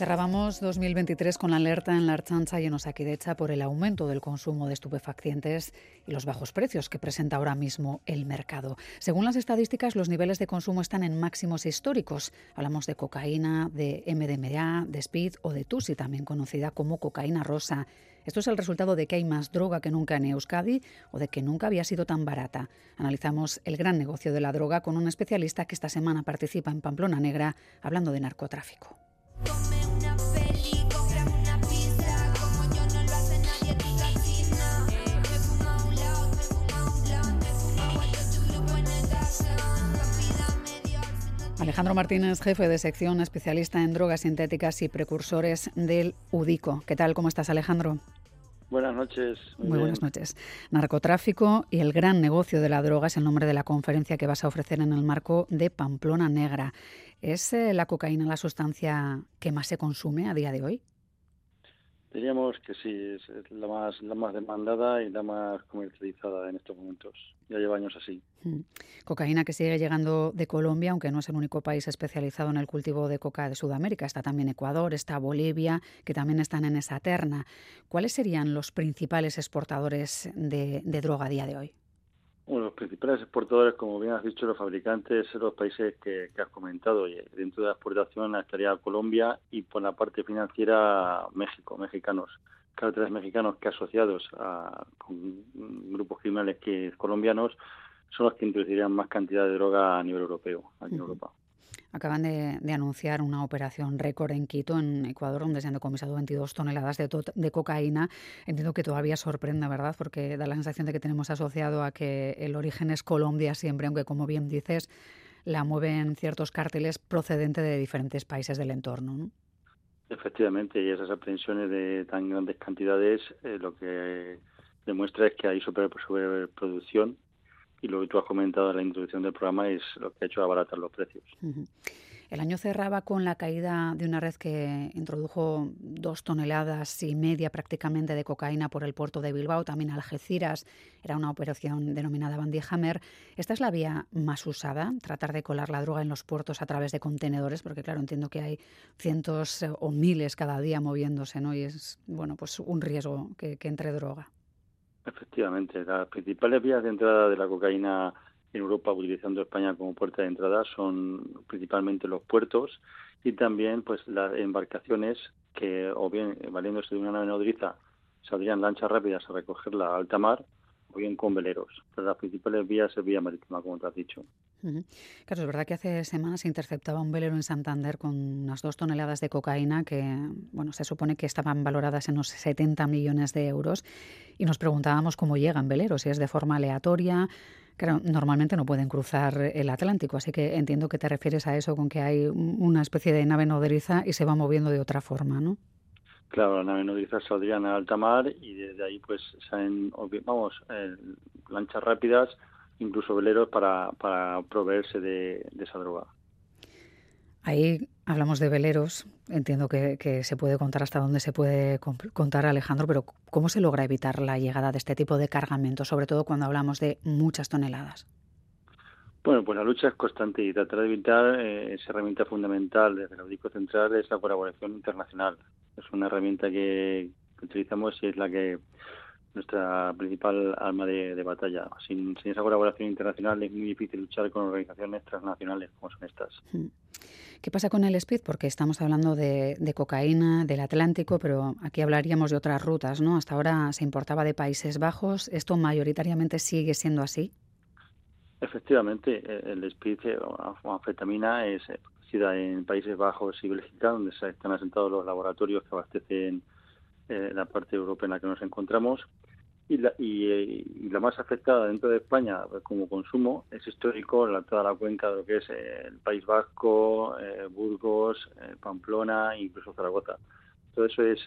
Cerrábamos 2023 con la alerta en la Archancha y en Osakidecha por el aumento del consumo de estupefacientes y los bajos precios que presenta ahora mismo el mercado. Según las estadísticas, los niveles de consumo están en máximos históricos. Hablamos de cocaína, de MDMA, de speed o de tusi, también conocida como cocaína rosa. Esto es el resultado de que hay más droga que nunca en Euskadi o de que nunca había sido tan barata. Analizamos el gran negocio de la droga con un especialista que esta semana participa en Pamplona Negra hablando de narcotráfico. Alejandro Martínez, jefe de sección especialista en drogas sintéticas y precursores del UDICO. ¿Qué tal? ¿Cómo estás, Alejandro? Buenas noches. Muy, buenas noches. Narcotráfico y el gran negocio de la droga es el nombre de la conferencia que vas a ofrecer en el marco de Pamplona Negra. ¿Es eh, la cocaína la sustancia que más se consume a día de hoy? Diríamos que sí, es la más, la más demandada y la más comercializada en estos momentos. Ya lleva años así. Hmm. Cocaína que sigue llegando de Colombia, aunque no es el único país especializado en el cultivo de coca de Sudamérica. Está también Ecuador, está Bolivia, que también están en esa terna. ¿Cuáles serían los principales exportadores de droga a día de hoy? Bueno, los principales exportadores, como bien has dicho, los fabricantes, son los países que, has comentado. Y dentro de la exportación estaría Colombia y por la parte financiera México, mexicanos, carteles mexicanos que asociados a, con grupos criminales que colombianos son los que introducirían más cantidad de droga a nivel europeo, aquí en Europa. Acaban de, anunciar una operación récord en Quito, en Ecuador, donde se han decomisado 22 toneladas de, cocaína. Entiendo que todavía sorprende, ¿verdad? Porque da la sensación de que tenemos asociado a que el origen es Colombia siempre, aunque como bien dices, la mueven ciertos cárteles procedentes de diferentes países del entorno. Efectivamente, y esas aprehensiones de tan grandes cantidades eh, lo que demuestra es que hay superproducción y lo que tú has comentado en la introducción del programa es lo que ha hecho abaratar los precios. El año cerraba con la caída de una red que introdujo dos toneladas y media prácticamente de cocaína por el puerto de Bilbao, también Algeciras. Era una operación denominada Bandy Hammer. Esta es la vía más usada, tratar de colar la droga en los puertos a través de contenedores, porque claro, entiendo que hay cientos o miles cada día moviéndose, ¿no? Y es bueno, pues un riesgo que entre droga. Efectivamente, las principales vías de entrada de la cocaína en Europa, utilizando España como puerta de entrada, son principalmente los puertos y también pues las embarcaciones que, o bien valiéndose de una nave nodriza, saldrían lanchas rápidas a recogerla a alta mar o bien con veleros. Pero las principales vías es vía marítima, como te has dicho. Claro, es verdad que hace semanas se interceptaba un velero en Santander con unas dos toneladas de cocaína que, bueno, se supone que estaban valoradas en unos 70 millones de euros y nos preguntábamos cómo llegan veleros, si es de forma aleatoria. Claro, normalmente no pueden cruzar el Atlántico, así que entiendo que te refieres a eso con que hay una especie de nave nodriza y se va moviendo de otra forma, ¿no? Claro, las naves nodrizas saldrían a alta mar y desde ahí pues salen, vamos, eh, lanchas rápidas incluso veleros para, para proveerse de, esa droga. Ahí hablamos de veleros, entiendo que, se puede contar hasta dónde se puede contar, Alejandro, pero ¿cómo se logra evitar la llegada de este tipo de cargamento, sobre todo cuando hablamos de muchas toneladas? Bueno, pues la lucha es constante y tratar de evitar eh, esa herramienta fundamental desde el Audico Central es la colaboración internacional. Es una herramienta que utilizamos y es la que nuestra principal arma de, batalla. Sin, esa colaboración internacional es muy difícil luchar con organizaciones transnacionales como son estas. Hmm. ¿Qué pasa con el speed? Porque estamos hablando de, cocaína, del Atlántico, pero aquí hablaríamos de otras rutas, ¿no? Hasta ahora se importaba de Países Bajos. ¿Esto mayoritariamente sigue siendo así? Efectivamente, el speed eh, o anfetamina es eh, producida en Países Bajos y Bélgica, donde están asentados los laboratorios que abastecen eh, la parte europea en la que nos encontramos. Y la, la más afectada dentro de España como consumo es histórico la, toda la cuenca de lo que es eh, el País Vasco, eh, Burgos, Pamplona e incluso Zaragoza. Todo eso es,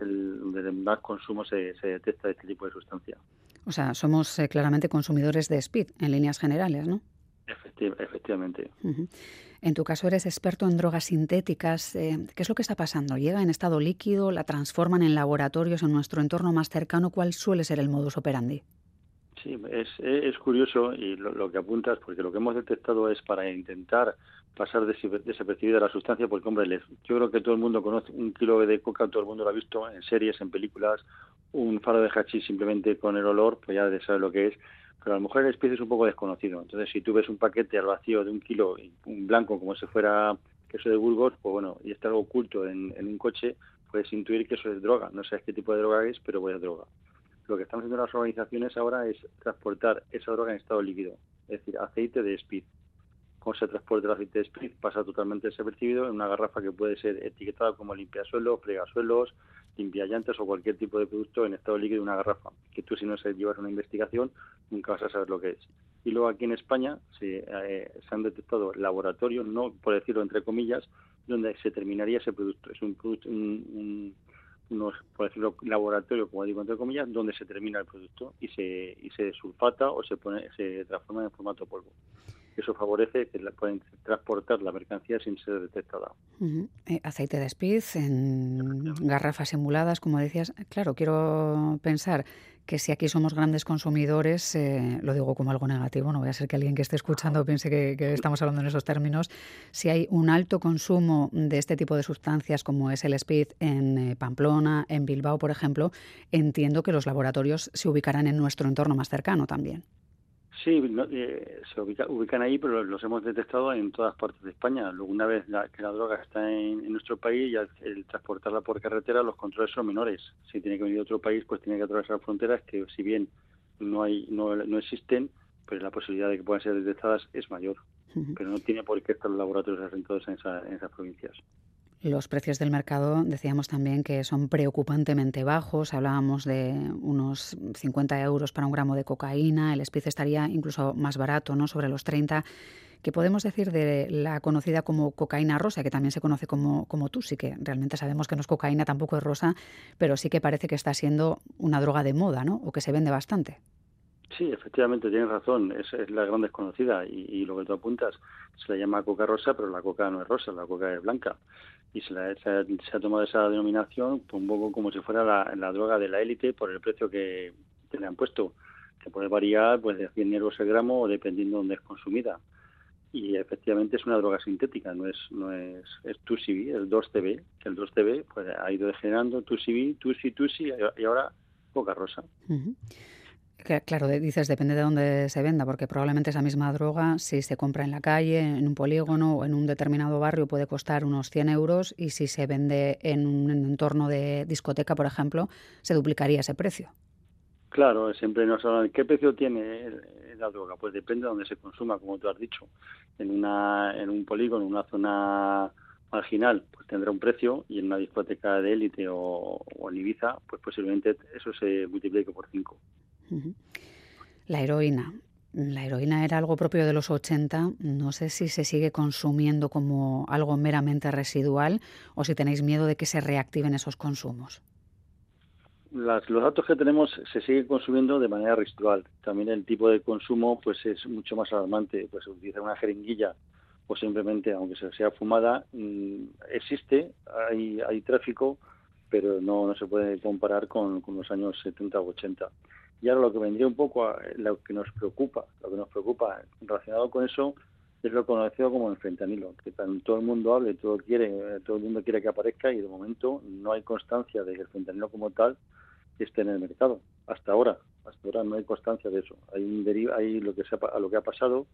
el donde más consumo se, se detecta de este tipo de sustancia. O sea, somos claramente consumidores de speed en líneas generales, ¿no? Efectivamente. En tu caso eres experto en drogas sintéticas. Eh, ¿Qué es lo que está pasando? ¿Llega en estado líquido? ¿La transforman en laboratorios en nuestro entorno más cercano? ¿Cuál suele ser el modus operandi? Sí, es, es curioso y lo, que apuntas, porque lo que hemos detectado es para intentar pasar desapercibida la sustancia, porque, hombre, yo creo que todo el mundo conoce un kilo de coca, todo el mundo lo ha visto en series, en películas, un faro de hachís simplemente con el olor, pues ya sabe lo que es, pero a lo mejor el especie es un poco desconocido. Entonces, si tú ves un paquete al vacío de un kilo, un blanco como si fuera queso de Burgos, pues bueno, y está algo oculto en, en un coche, puedes intuir que eso es droga. No sabes qué tipo de droga es, pero es droga. Lo que están haciendo las organizaciones ahora es transportar esa droga en estado líquido, es decir, aceite de speed. Cómo se transporta el aceite de speed pasa totalmente desapercibido en una garrafa que puede ser etiquetada como limpiasuelos, fregasuelos, limpiallantes o cualquier tipo de producto en estado líquido en una garrafa, que tú si no se llevas una investigación nunca vas a saber lo que es. Y luego aquí en España se, eh, se han detectado laboratorios, no por decirlo entre comillas, donde se terminaría ese producto. Es un, producto, un, unos, por decirlo, laboratorio, como digo entre comillas, donde se termina el producto y se, y se sulfata o se pone, se transforma en formato polvo. Eso favorece que la, pueden transportar la mercancía sin ser detectada. Eh, aceite de speed en garrafas emuladas, como decías. Claro, quiero pensar que si aquí somos grandes consumidores, eh, lo digo como algo negativo, no voy a ser que alguien que esté escuchando piense que, estamos hablando en esos términos, si hay un alto consumo de este tipo de sustancias como es el speed en eh, Pamplona, en Bilbao, por ejemplo, entiendo que los laboratorios se ubicarán en nuestro entorno más cercano también. Sí, eh, se ubican ahí, pero los hemos detectado en todas partes de España. Una vez que la droga está en, nuestro país, ya el transportarla por carretera, los controles son menores. Si tiene que venir de otro país, pues tiene que atravesar fronteras que, si bien no hay no, no existen, pues la posibilidad de que puedan ser detectadas es mayor. Pero no tiene por qué estar los laboratorios asentados en, en esas provincias. Los precios del mercado decíamos también que son preocupantemente bajos. Hablábamos de unos 50 euros para un gramo de cocaína. El speed estaría incluso más barato, ¿no? sobre los 30. ¿Qué podemos decir de la conocida como cocaína rosa, que también se conoce como, como tú? Sí que realmente sabemos que no es cocaína, tampoco es rosa, pero sí que parece que está siendo una droga de moda, ¿no? O que se vende bastante. Sí, efectivamente, tienes razón, es, la gran desconocida y, lo que tú apuntas, se le llama coca rosa, pero la coca no es rosa, la coca es blanca. Y se, ha tomado esa denominación un poco como si fuera la, droga de la élite por el precio que, le han puesto, que puede variar pues de 100 euros el gramo o dependiendo de dónde es consumida. Y efectivamente es una droga sintética, no es no es, es 2CB, es 2CB, que el 2CB pues, ha ido degenerando 2CB, 2C, 2C y ahora coca rosa. Claro, dices, depende de dónde se venda, porque probablemente esa misma droga, si se compra en la calle, en un polígono o en un determinado barrio, puede costar unos 100 euros y si se vende en un entorno de discoteca, por ejemplo, se duplicaría ese precio. Claro, siempre nos hablan, ¿qué precio tiene la droga? Pues depende de dónde se consuma, como tú has dicho. En, una, en un polígono, en una zona marginal, pues tendrá un precio y en una discoteca de élite o, o en Ibiza, pues posiblemente eso se multiplique por cinco. La heroína. La heroína era algo propio de los 80. No sé si se sigue consumiendo como algo meramente residual o si tenéis miedo de que se reactiven esos consumos. los datos que tenemos se sigue consumiendo de manera residual. También el tipo de consumo pues es mucho más alarmante. Pues utilizar una jeringuilla o simplemente, aunque sea fumada, mm, existe, hay, hay tráfico, pero no, no se puede comparar con, con los años 70 o 80. Y ahora lo que vendría un poco a lo que nos preocupa, lo que nos preocupa relacionado con eso es lo conocido como el fentanilo, que todo el mundo hable, todo quiere, todo el mundo quiere que aparezca y de momento no hay constancia de que el fentanilo como tal esté en el mercado. Hasta ahora, hasta ahora no hay constancia de eso. Hay un deriva, hay lo que se ha, lo que ha pasado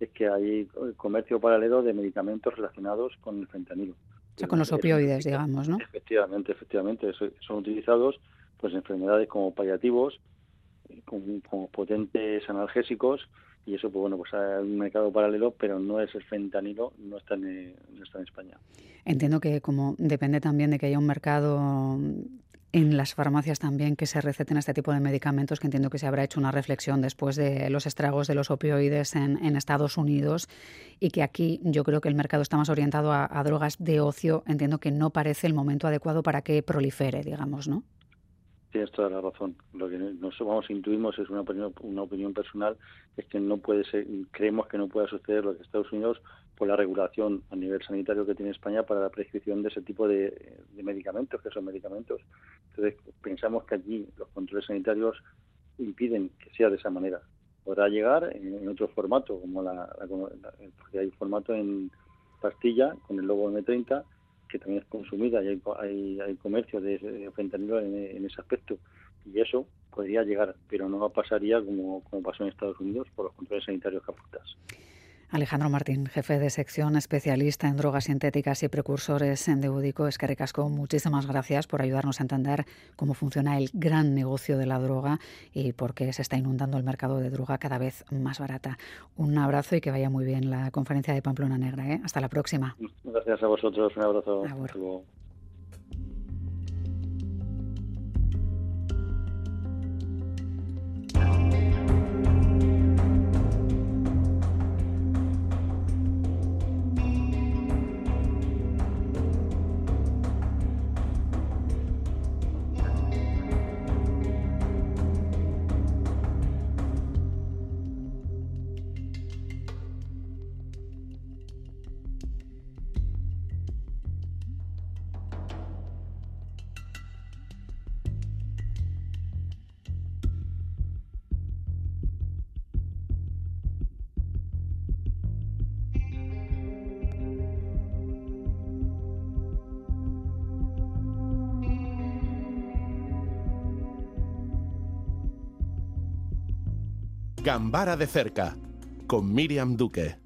es que hay comercio paralelo de medicamentos relacionados con el fentanilo. O sea, con los opioides, digamos, ¿no? Efectivamente, efectivamente, son utilizados pues enfermedades como paliativos con, potentes analgésicos y eso pues bueno pues hay un mercado paralelo pero no es el fentanilo no está en, no está en España entiendo que como depende también de que haya un mercado en las farmacias también que se receten este tipo de medicamentos, que entiendo que se habrá hecho una reflexión después de los estragos de los opioides en, Estados Unidos y que aquí yo creo que el mercado está más orientado a, drogas de ocio. Entiendo que no parece el momento adecuado para que prolifere, digamos, ¿no? Tienes toda la razón. Lo que nos vamos intuimos es una opinión, una opinión personal, es que no puede ser, creemos que no pueda suceder lo que Estados Unidos por la regulación a nivel sanitario que tiene España para la prescripción de ese tipo de, medicamentos, que son medicamentos. Entonces, pensamos que allí los controles sanitarios impiden que sea de esa manera. Podrá llegar en, otro formato, como la, porque hay formato en pastilla con el logo M30 que también es consumida y hay, hay, comercio de, fentanilo en, ese aspecto. Y eso podría llegar, pero no pasaría como, como pasó en Estados Unidos por los controles sanitarios que. Alejandro Martín, jefe de sección especialista en drogas sintéticas y precursores en Deudico. Es que recasco, muchísimas gracias por ayudarnos a entender cómo funciona el gran negocio de la droga y por qué se está inundando el mercado de droga cada vez más barata. Un abrazo y que vaya muy bien la conferencia de Pamplona Negra. ¿eh? Hasta la próxima. Gracias a vosotros. Un abrazo. Gambara de cerca, con Miriam Duque.